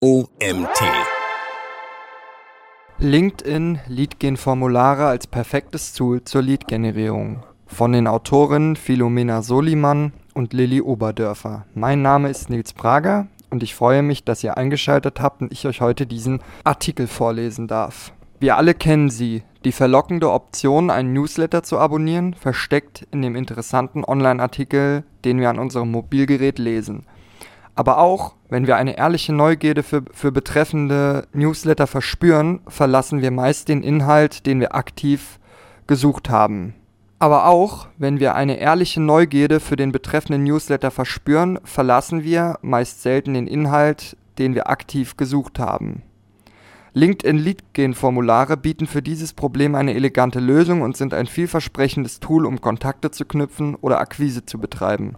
OMT. LinkedIn Lead-Gen-Formulare als perfektes Tool zur Lead-Generierung. Von den Autorinnen Philomena Soliman und Lilly Oberdörfer. Mein Name ist Nils Prager und ich freue mich, dass ihr eingeschaltet habt und ich euch heute diesen Artikel vorlesen darf. Wir alle kennen sie, die verlockende Option, einen Newsletter zu abonnieren, versteckt in dem interessanten Online-Artikel, den wir an unserem Mobilgerät lesen. Aber auch, wenn wir eine ehrliche Neugierde für, für betreffende Newsletter verspüren, verlassen wir meist den Inhalt, den wir aktiv gesucht haben. Aber auch, wenn wir eine ehrliche Neugierde für den betreffenden Newsletter verspüren, verlassen wir meist selten den Inhalt, den wir aktiv gesucht haben. LinkedIn Lead-Gen-Formulare bieten für dieses Problem eine elegante Lösung und sind ein vielversprechendes Tool, um Kontakte zu knüpfen oder Akquise zu betreiben.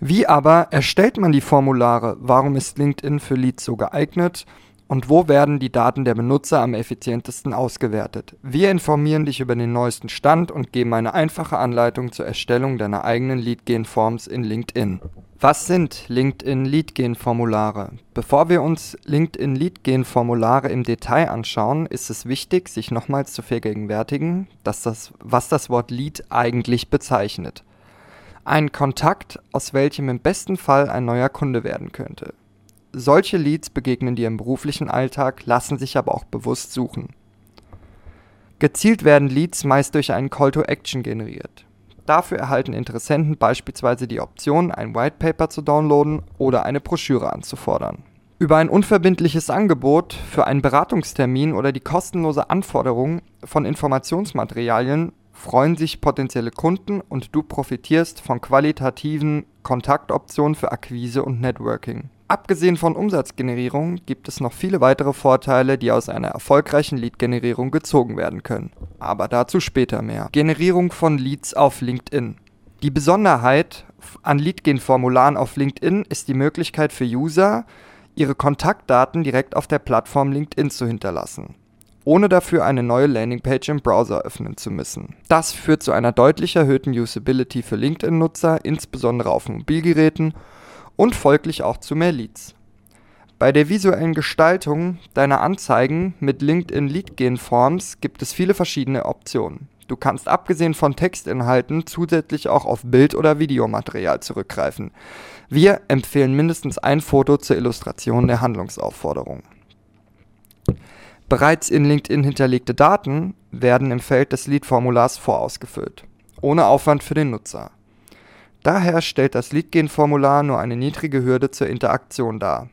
Wie aber erstellt man die Formulare? Warum ist LinkedIn für Leads so geeignet? Und wo werden die Daten der Benutzer am effizientesten ausgewertet? Wir informieren dich über den neuesten Stand und geben eine einfache Anleitung zur Erstellung deiner eigenen Lead-Gen-Forms in LinkedIn. Was sind LinkedIn Lead-Gen-Formulare? Bevor wir uns LinkedIn Lead-Gen-Formulare im Detail anschauen, ist es wichtig, sich nochmals zu vergegenwärtigen, dass das, was das Wort Lead eigentlich bezeichnet. Ein Kontakt, aus welchem im besten Fall ein neuer Kunde werden könnte. Solche Leads begegnen dir im beruflichen Alltag, lassen sich aber auch bewusst suchen. Gezielt werden Leads meist durch einen Call to Action generiert. Dafür erhalten Interessenten beispielsweise die Option, ein White Paper zu downloaden oder eine Broschüre anzufordern. Über ein unverbindliches Angebot für einen Beratungstermin oder die kostenlose Anforderung von Informationsmaterialien freuen sich potenzielle Kunden und du profitierst von qualitativen Kontaktoptionen für Akquise und Networking. Abgesehen von Umsatzgenerierung gibt es noch viele weitere Vorteile, die aus einer erfolgreichen Lead-Generierung gezogen werden können. Aber dazu später mehr. Generierung von Leads auf LinkedIn. Die Besonderheit an Lead-Gen-Formularen auf LinkedIn ist die Möglichkeit für User, ihre Kontaktdaten direkt auf der Plattform LinkedIn zu hinterlassen ohne dafür eine neue Landingpage im Browser öffnen zu müssen. Das führt zu einer deutlich erhöhten Usability für LinkedIn-Nutzer, insbesondere auf Mobilgeräten und folglich auch zu mehr Leads. Bei der visuellen Gestaltung deiner Anzeigen mit LinkedIn Lead Gen Forms gibt es viele verschiedene Optionen. Du kannst abgesehen von Textinhalten zusätzlich auch auf Bild- oder Videomaterial zurückgreifen. Wir empfehlen mindestens ein Foto zur Illustration der Handlungsaufforderung. Bereits in LinkedIn hinterlegte Daten werden im Feld des Lead-Formulars vorausgefüllt, ohne Aufwand für den Nutzer. Daher stellt das Lead-Gen-Formular nur eine niedrige Hürde zur Interaktion dar.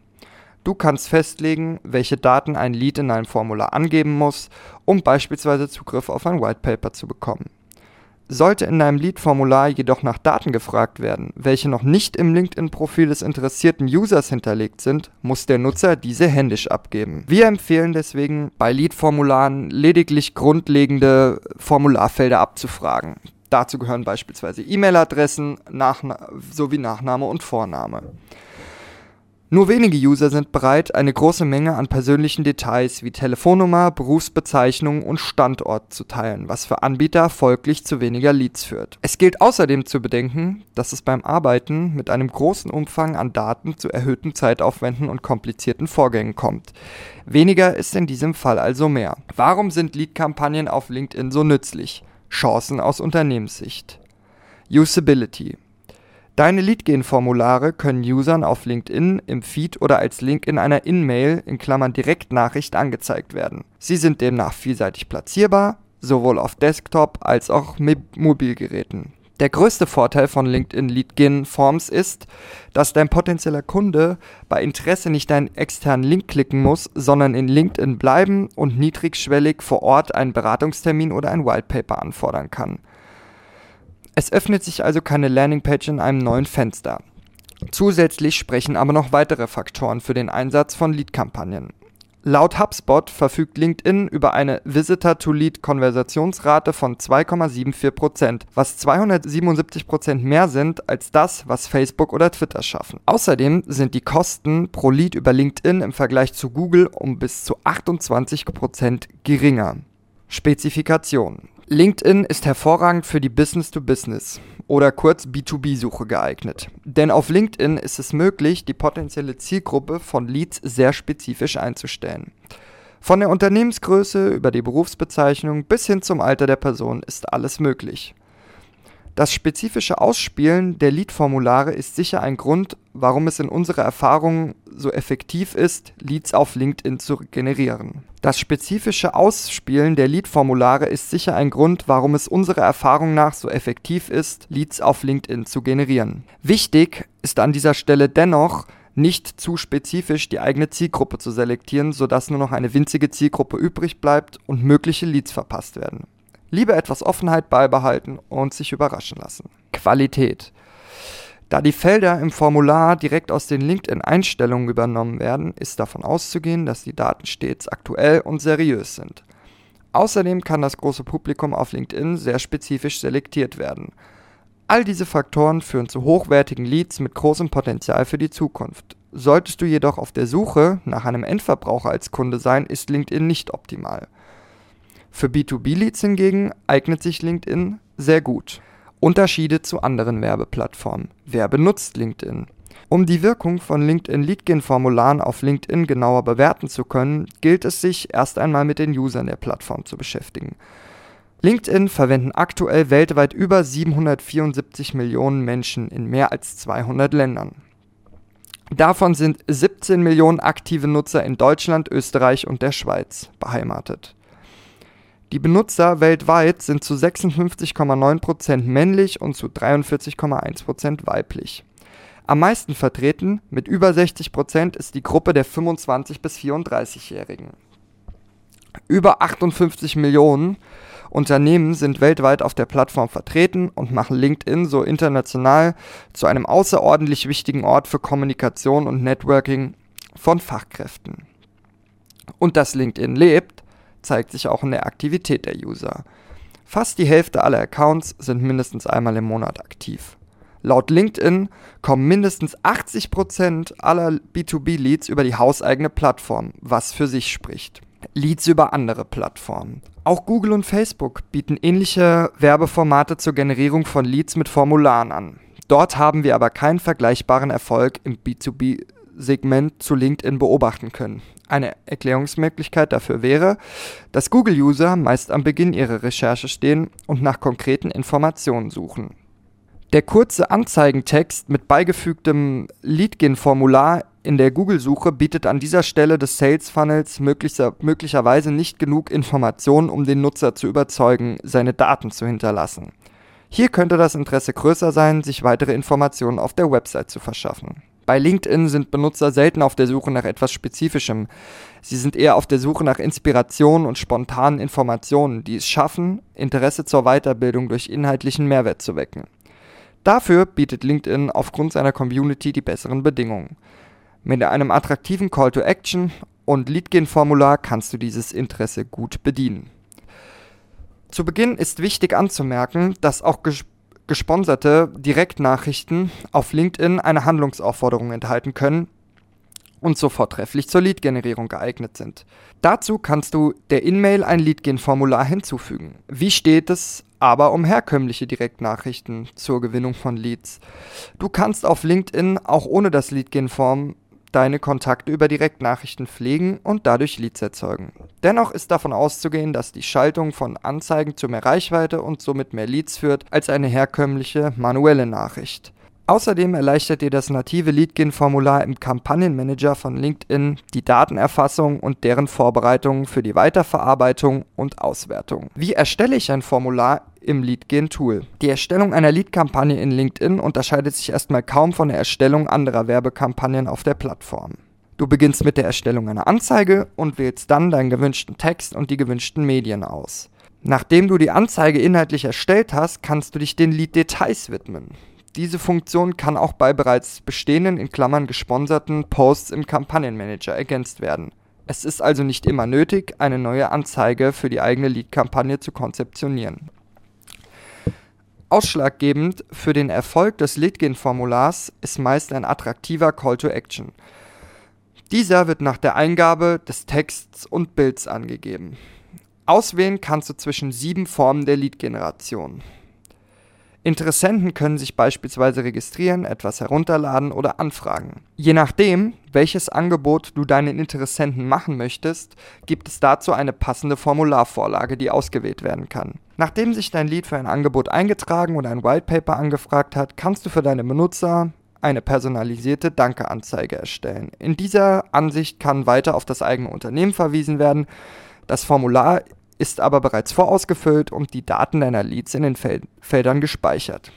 Du kannst festlegen, welche Daten ein Lead in deinem Formular angeben muss, um beispielsweise Zugriff auf ein White Paper zu bekommen sollte in deinem Lead-Formular jedoch nach Daten gefragt werden, welche noch nicht im LinkedIn-Profil des interessierten Users hinterlegt sind, muss der Nutzer diese händisch abgeben. Wir empfehlen deswegen bei Lead-Formularen lediglich grundlegende Formularfelder abzufragen. Dazu gehören beispielsweise E-Mail-Adressen sowie Nachname und Vorname. Nur wenige User sind bereit, eine große Menge an persönlichen Details wie Telefonnummer, Berufsbezeichnung und Standort zu teilen, was für Anbieter folglich zu weniger Leads führt. Es gilt außerdem zu bedenken, dass es beim Arbeiten mit einem großen Umfang an Daten zu erhöhten Zeitaufwänden und komplizierten Vorgängen kommt. Weniger ist in diesem Fall also mehr. Warum sind Lead-Kampagnen auf LinkedIn so nützlich? Chancen aus Unternehmenssicht. Usability. Deine Lead-Gen-Formulare können Usern auf LinkedIn, im Feed oder als Link in einer In-Mail in Klammern (Direktnachricht) angezeigt werden. Sie sind demnach vielseitig platzierbar, sowohl auf Desktop als auch mit Mobilgeräten. Der größte Vorteil von LinkedIn Lead-Gen Forms ist, dass dein potenzieller Kunde bei Interesse nicht deinen externen Link klicken muss, sondern in LinkedIn bleiben und niedrigschwellig vor Ort einen Beratungstermin oder ein Whitepaper anfordern kann es öffnet sich also keine Landingpage in einem neuen Fenster. Zusätzlich sprechen aber noch weitere Faktoren für den Einsatz von Lead-Kampagnen. Laut HubSpot verfügt LinkedIn über eine Visitor-to-Lead-Konversationsrate von 2,74%, was 277% mehr sind als das, was Facebook oder Twitter schaffen. Außerdem sind die Kosten pro Lead über LinkedIn im Vergleich zu Google um bis zu 28% geringer. Spezifikation LinkedIn ist hervorragend für die Business-to-Business oder kurz B2B-Suche geeignet. Denn auf LinkedIn ist es möglich, die potenzielle Zielgruppe von Leads sehr spezifisch einzustellen. Von der Unternehmensgröße über die Berufsbezeichnung bis hin zum Alter der Person ist alles möglich. Das spezifische Ausspielen der Lead-Formulare ist sicher ein Grund, warum es in unserer Erfahrung so effektiv ist, Leads auf LinkedIn zu generieren. Das spezifische Ausspielen der Lead-Formulare ist sicher ein Grund, warum es unserer Erfahrung nach so effektiv ist, Leads auf LinkedIn zu generieren. Wichtig ist an dieser Stelle dennoch, nicht zu spezifisch die eigene Zielgruppe zu selektieren, sodass nur noch eine winzige Zielgruppe übrig bleibt und mögliche Leads verpasst werden. Lieber etwas Offenheit beibehalten und sich überraschen lassen. Qualität. Da die Felder im Formular direkt aus den LinkedIn-Einstellungen übernommen werden, ist davon auszugehen, dass die Daten stets aktuell und seriös sind. Außerdem kann das große Publikum auf LinkedIn sehr spezifisch selektiert werden. All diese Faktoren führen zu hochwertigen Leads mit großem Potenzial für die Zukunft. Solltest du jedoch auf der Suche nach einem Endverbraucher als Kunde sein, ist LinkedIn nicht optimal. Für B2B-Leads hingegen eignet sich LinkedIn sehr gut. Unterschiede zu anderen Werbeplattformen. Wer benutzt LinkedIn? Um die Wirkung von LinkedIn Leadgen-Formularen auf LinkedIn genauer bewerten zu können, gilt es sich erst einmal mit den Usern der Plattform zu beschäftigen. LinkedIn verwenden aktuell weltweit über 774 Millionen Menschen in mehr als 200 Ländern. Davon sind 17 Millionen aktive Nutzer in Deutschland, Österreich und der Schweiz beheimatet. Die Benutzer weltweit sind zu 56,9% männlich und zu 43,1% weiblich. Am meisten vertreten, mit über 60%, ist die Gruppe der 25- bis 34-Jährigen. Über 58 Millionen Unternehmen sind weltweit auf der Plattform vertreten und machen LinkedIn so international zu einem außerordentlich wichtigen Ort für Kommunikation und Networking von Fachkräften. Und dass LinkedIn lebt, zeigt sich auch in der Aktivität der User. Fast die Hälfte aller Accounts sind mindestens einmal im Monat aktiv. Laut LinkedIn kommen mindestens 80% aller B2B-Leads über die hauseigene Plattform, was für sich spricht. Leads über andere Plattformen. Auch Google und Facebook bieten ähnliche Werbeformate zur Generierung von Leads mit Formularen an. Dort haben wir aber keinen vergleichbaren Erfolg im B2B-Segment zu LinkedIn beobachten können. Eine Erklärungsmöglichkeit dafür wäre, dass Google-User meist am Beginn ihrer Recherche stehen und nach konkreten Informationen suchen. Der kurze Anzeigentext mit beigefügtem Leadgen-Formular in der Google-Suche bietet an dieser Stelle des Sales Funnels möglicher, möglicherweise nicht genug Informationen, um den Nutzer zu überzeugen, seine Daten zu hinterlassen. Hier könnte das Interesse größer sein, sich weitere Informationen auf der Website zu verschaffen. Bei LinkedIn sind Benutzer selten auf der Suche nach etwas Spezifischem. Sie sind eher auf der Suche nach Inspiration und spontanen Informationen, die es schaffen, Interesse zur Weiterbildung durch inhaltlichen Mehrwert zu wecken. Dafür bietet LinkedIn aufgrund seiner Community die besseren Bedingungen. Mit einem attraktiven Call to Action und Leadgen-Formular kannst du dieses Interesse gut bedienen. Zu Beginn ist wichtig anzumerken, dass auch gesponserte Direktnachrichten auf LinkedIn eine Handlungsaufforderung enthalten können und so vortrefflich zur Lead-Generierung geeignet sind. Dazu kannst du der In-Mail ein Lead-Gen-Formular hinzufügen. Wie steht es aber um herkömmliche Direktnachrichten zur Gewinnung von Leads? Du kannst auf LinkedIn auch ohne das Lead-Gen-Form deine Kontakte über Direktnachrichten pflegen und dadurch Leads erzeugen. Dennoch ist davon auszugehen, dass die Schaltung von Anzeigen zu mehr Reichweite und somit mehr Leads führt als eine herkömmliche manuelle Nachricht. Außerdem erleichtert dir das native Leadgen-Formular im Kampagnenmanager von LinkedIn die Datenerfassung und deren Vorbereitung für die Weiterverarbeitung und Auswertung. Wie erstelle ich ein Formular im Leadgen-Tool? Die Erstellung einer Lead-Kampagne in LinkedIn unterscheidet sich erstmal kaum von der Erstellung anderer Werbekampagnen auf der Plattform. Du beginnst mit der Erstellung einer Anzeige und wählst dann deinen gewünschten Text und die gewünschten Medien aus. Nachdem du die Anzeige inhaltlich erstellt hast, kannst du dich den Lead-Details widmen. Diese Funktion kann auch bei bereits bestehenden in Klammern gesponserten Posts im Kampagnenmanager ergänzt werden. Es ist also nicht immer nötig, eine neue Anzeige für die eigene Lead-Kampagne zu konzeptionieren. Ausschlaggebend für den Erfolg des Leadgen-Formulars ist meist ein attraktiver Call to Action. Dieser wird nach der Eingabe des Texts und Bilds angegeben. Auswählen kannst du zwischen sieben Formen der Lead-Generation. Interessenten können sich beispielsweise registrieren, etwas herunterladen oder anfragen. Je nachdem, welches Angebot du deinen Interessenten machen möchtest, gibt es dazu eine passende Formularvorlage, die ausgewählt werden kann. Nachdem sich dein Lead für ein Angebot eingetragen oder ein Whitepaper angefragt hat, kannst du für deine Benutzer eine personalisierte Danke-Anzeige erstellen. In dieser Ansicht kann weiter auf das eigene Unternehmen verwiesen werden. Das Formular ist aber bereits vorausgefüllt und die Daten deiner Leads in den Fel Feldern gespeichert.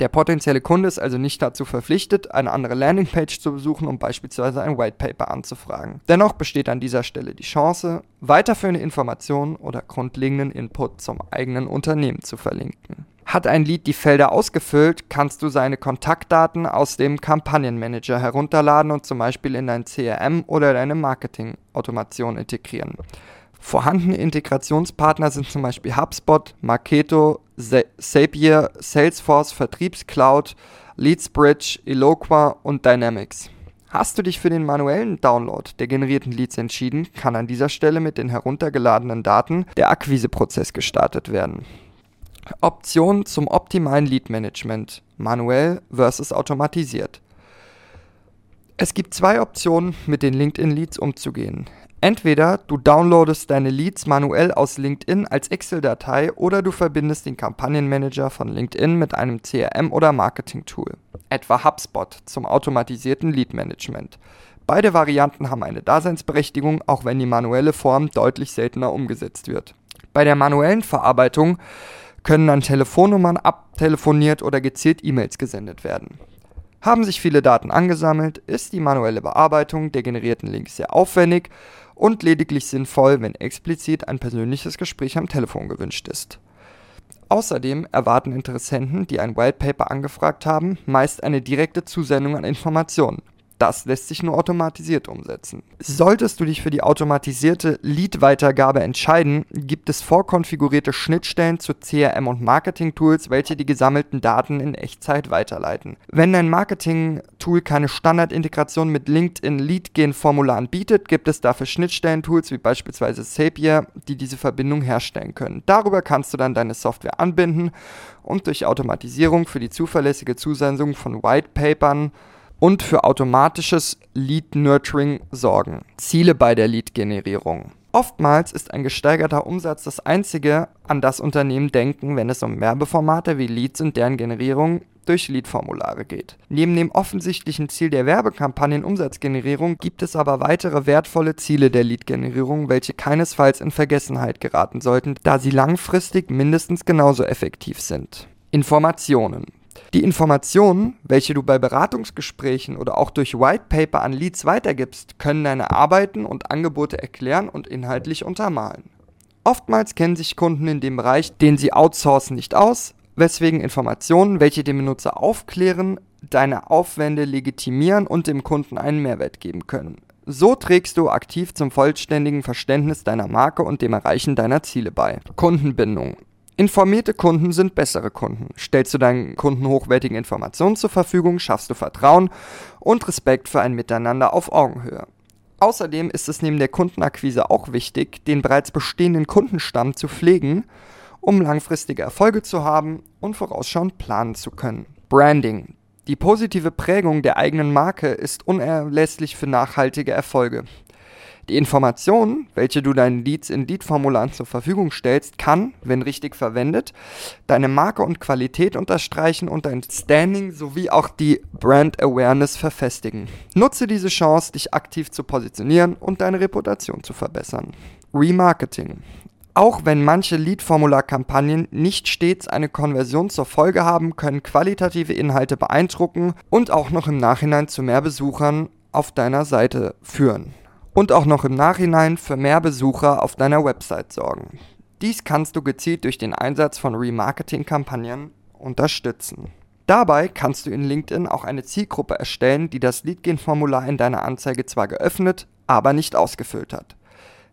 Der potenzielle Kunde ist also nicht dazu verpflichtet, eine andere Landingpage zu besuchen, um beispielsweise ein Whitepaper anzufragen. Dennoch besteht an dieser Stelle die Chance, weiterführende Informationen oder grundlegenden Input zum eigenen Unternehmen zu verlinken. Hat ein Lead die Felder ausgefüllt, kannst du seine Kontaktdaten aus dem Kampagnenmanager herunterladen und zum Beispiel in dein CRM oder deine Marketing-Automation integrieren. Vorhandene Integrationspartner sind zum Beispiel HubSpot, Marketo, Zapier, Salesforce, Vertriebscloud, LeadsBridge, Eloqua und Dynamics. Hast du dich für den manuellen Download der generierten Leads entschieden, kann an dieser Stelle mit den heruntergeladenen Daten der Akquiseprozess gestartet werden. Optionen zum optimalen Lead Management, manuell versus automatisiert. Es gibt zwei Optionen, mit den LinkedIn Leads umzugehen. Entweder du downloadest deine Leads manuell aus LinkedIn als Excel-Datei oder du verbindest den Kampagnenmanager von LinkedIn mit einem CRM- oder Marketing-Tool, etwa HubSpot zum automatisierten Lead-Management. Beide Varianten haben eine Daseinsberechtigung, auch wenn die manuelle Form deutlich seltener umgesetzt wird. Bei der manuellen Verarbeitung können dann Telefonnummern abtelefoniert oder gezielt E-Mails gesendet werden. Haben sich viele Daten angesammelt, ist die manuelle Bearbeitung der generierten Links sehr aufwendig und lediglich sinnvoll, wenn explizit ein persönliches Gespräch am Telefon gewünscht ist. Außerdem erwarten Interessenten, die ein Whitepaper angefragt haben, meist eine direkte Zusendung an Informationen das lässt sich nur automatisiert umsetzen. Solltest du dich für die automatisierte Lead-Weitergabe entscheiden, gibt es vorkonfigurierte Schnittstellen zu CRM- und Marketing-Tools, welche die gesammelten Daten in Echtzeit weiterleiten. Wenn dein Marketing-Tool keine Standardintegration mit LinkedIn Lead-Gen-Formularen bietet, gibt es dafür Schnittstellen-Tools wie beispielsweise Zapier, die diese Verbindung herstellen können. Darüber kannst du dann deine Software anbinden und durch Automatisierung für die zuverlässige Zusendung von Whitepapern und für automatisches Lead-Nurturing sorgen. Ziele bei der Lead-Generierung. Oftmals ist ein gesteigerter Umsatz das einzige, an das Unternehmen denken, wenn es um Werbeformate wie Leads und deren Generierung durch Lead-Formulare geht. Neben dem offensichtlichen Ziel der Werbekampagnen Umsatzgenerierung gibt es aber weitere wertvolle Ziele der Lead-Generierung, welche keinesfalls in Vergessenheit geraten sollten, da sie langfristig mindestens genauso effektiv sind. Informationen. Die Informationen, welche du bei Beratungsgesprächen oder auch durch Whitepaper an Leads weitergibst, können deine Arbeiten und Angebote erklären und inhaltlich untermalen. Oftmals kennen sich Kunden in dem Bereich, den sie outsourcen, nicht aus, weswegen Informationen, welche den Benutzer aufklären, deine Aufwände legitimieren und dem Kunden einen Mehrwert geben können. So trägst du aktiv zum vollständigen Verständnis deiner Marke und dem Erreichen deiner Ziele bei. Kundenbindung. Informierte Kunden sind bessere Kunden. Stellst du deinen Kunden hochwertige Informationen zur Verfügung, schaffst du Vertrauen und Respekt für ein Miteinander auf Augenhöhe. Außerdem ist es neben der Kundenakquise auch wichtig, den bereits bestehenden Kundenstamm zu pflegen, um langfristige Erfolge zu haben und vorausschauend planen zu können. Branding. Die positive Prägung der eigenen Marke ist unerlässlich für nachhaltige Erfolge. Die Informationen, welche du deinen Leads in Lead-Formularen zur Verfügung stellst, kann, wenn richtig verwendet, deine Marke und Qualität unterstreichen und dein Standing sowie auch die Brand Awareness verfestigen. Nutze diese Chance, dich aktiv zu positionieren und deine Reputation zu verbessern. Remarketing. Auch wenn manche Lead-Formular-Kampagnen nicht stets eine Konversion zur Folge haben, können qualitative Inhalte beeindrucken und auch noch im Nachhinein zu mehr Besuchern auf deiner Seite führen und auch noch im Nachhinein für mehr Besucher auf deiner Website sorgen. Dies kannst du gezielt durch den Einsatz von Remarketing-Kampagnen unterstützen. Dabei kannst du in LinkedIn auch eine Zielgruppe erstellen, die das Leadgen-Formular in deiner Anzeige zwar geöffnet, aber nicht ausgefüllt hat.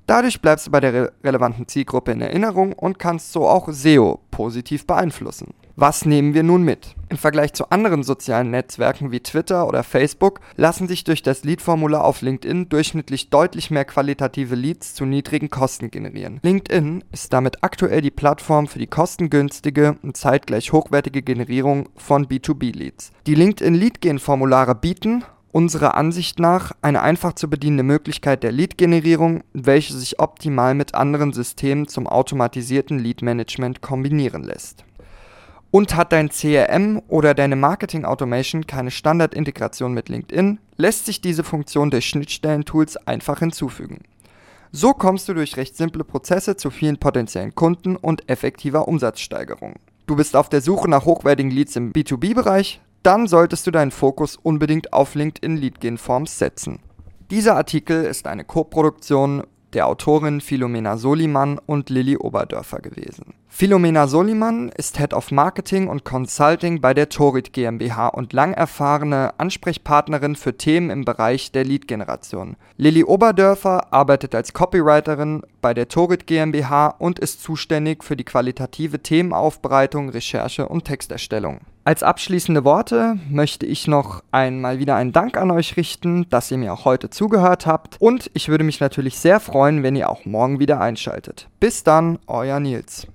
Dadurch bleibst du bei der re relevanten Zielgruppe in Erinnerung und kannst so auch SEO positiv beeinflussen. Was nehmen wir nun mit? Im Vergleich zu anderen sozialen Netzwerken wie Twitter oder Facebook lassen sich durch das Lead-Formular auf LinkedIn durchschnittlich deutlich mehr qualitative Leads zu niedrigen Kosten generieren. LinkedIn ist damit aktuell die Plattform für die kostengünstige und zeitgleich hochwertige Generierung von B2B-Leads. Die LinkedIn Lead-Gen-Formulare bieten unserer Ansicht nach eine einfach zu bedienende Möglichkeit der Lead-Generierung, welche sich optimal mit anderen Systemen zum automatisierten Lead-Management kombinieren lässt. Und hat dein CRM oder deine Marketing Automation keine Standardintegration mit LinkedIn, lässt sich diese Funktion durch Schnittstellen-Tools einfach hinzufügen. So kommst du durch recht simple Prozesse zu vielen potenziellen Kunden und effektiver Umsatzsteigerung. Du bist auf der Suche nach hochwertigen Leads im B2B-Bereich? dann solltest du deinen Fokus unbedingt auf LinkedIn Lead Gen Forms setzen. Dieser Artikel ist eine Co-Produktion der Autorin Philomena Soliman und Lilly Oberdörfer gewesen. Philomena Soliman ist Head of Marketing und Consulting bei der Torit GmbH und lang erfahrene Ansprechpartnerin für Themen im Bereich der Lead-Generation. Lilly Oberdörfer arbeitet als Copywriterin bei der Torit GmbH und ist zuständig für die qualitative Themenaufbereitung, Recherche und Texterstellung. Als abschließende Worte möchte ich noch einmal wieder einen Dank an euch richten, dass ihr mir auch heute zugehört habt und ich würde mich natürlich sehr freuen, wenn ihr auch morgen wieder einschaltet. Bis dann, euer Nils.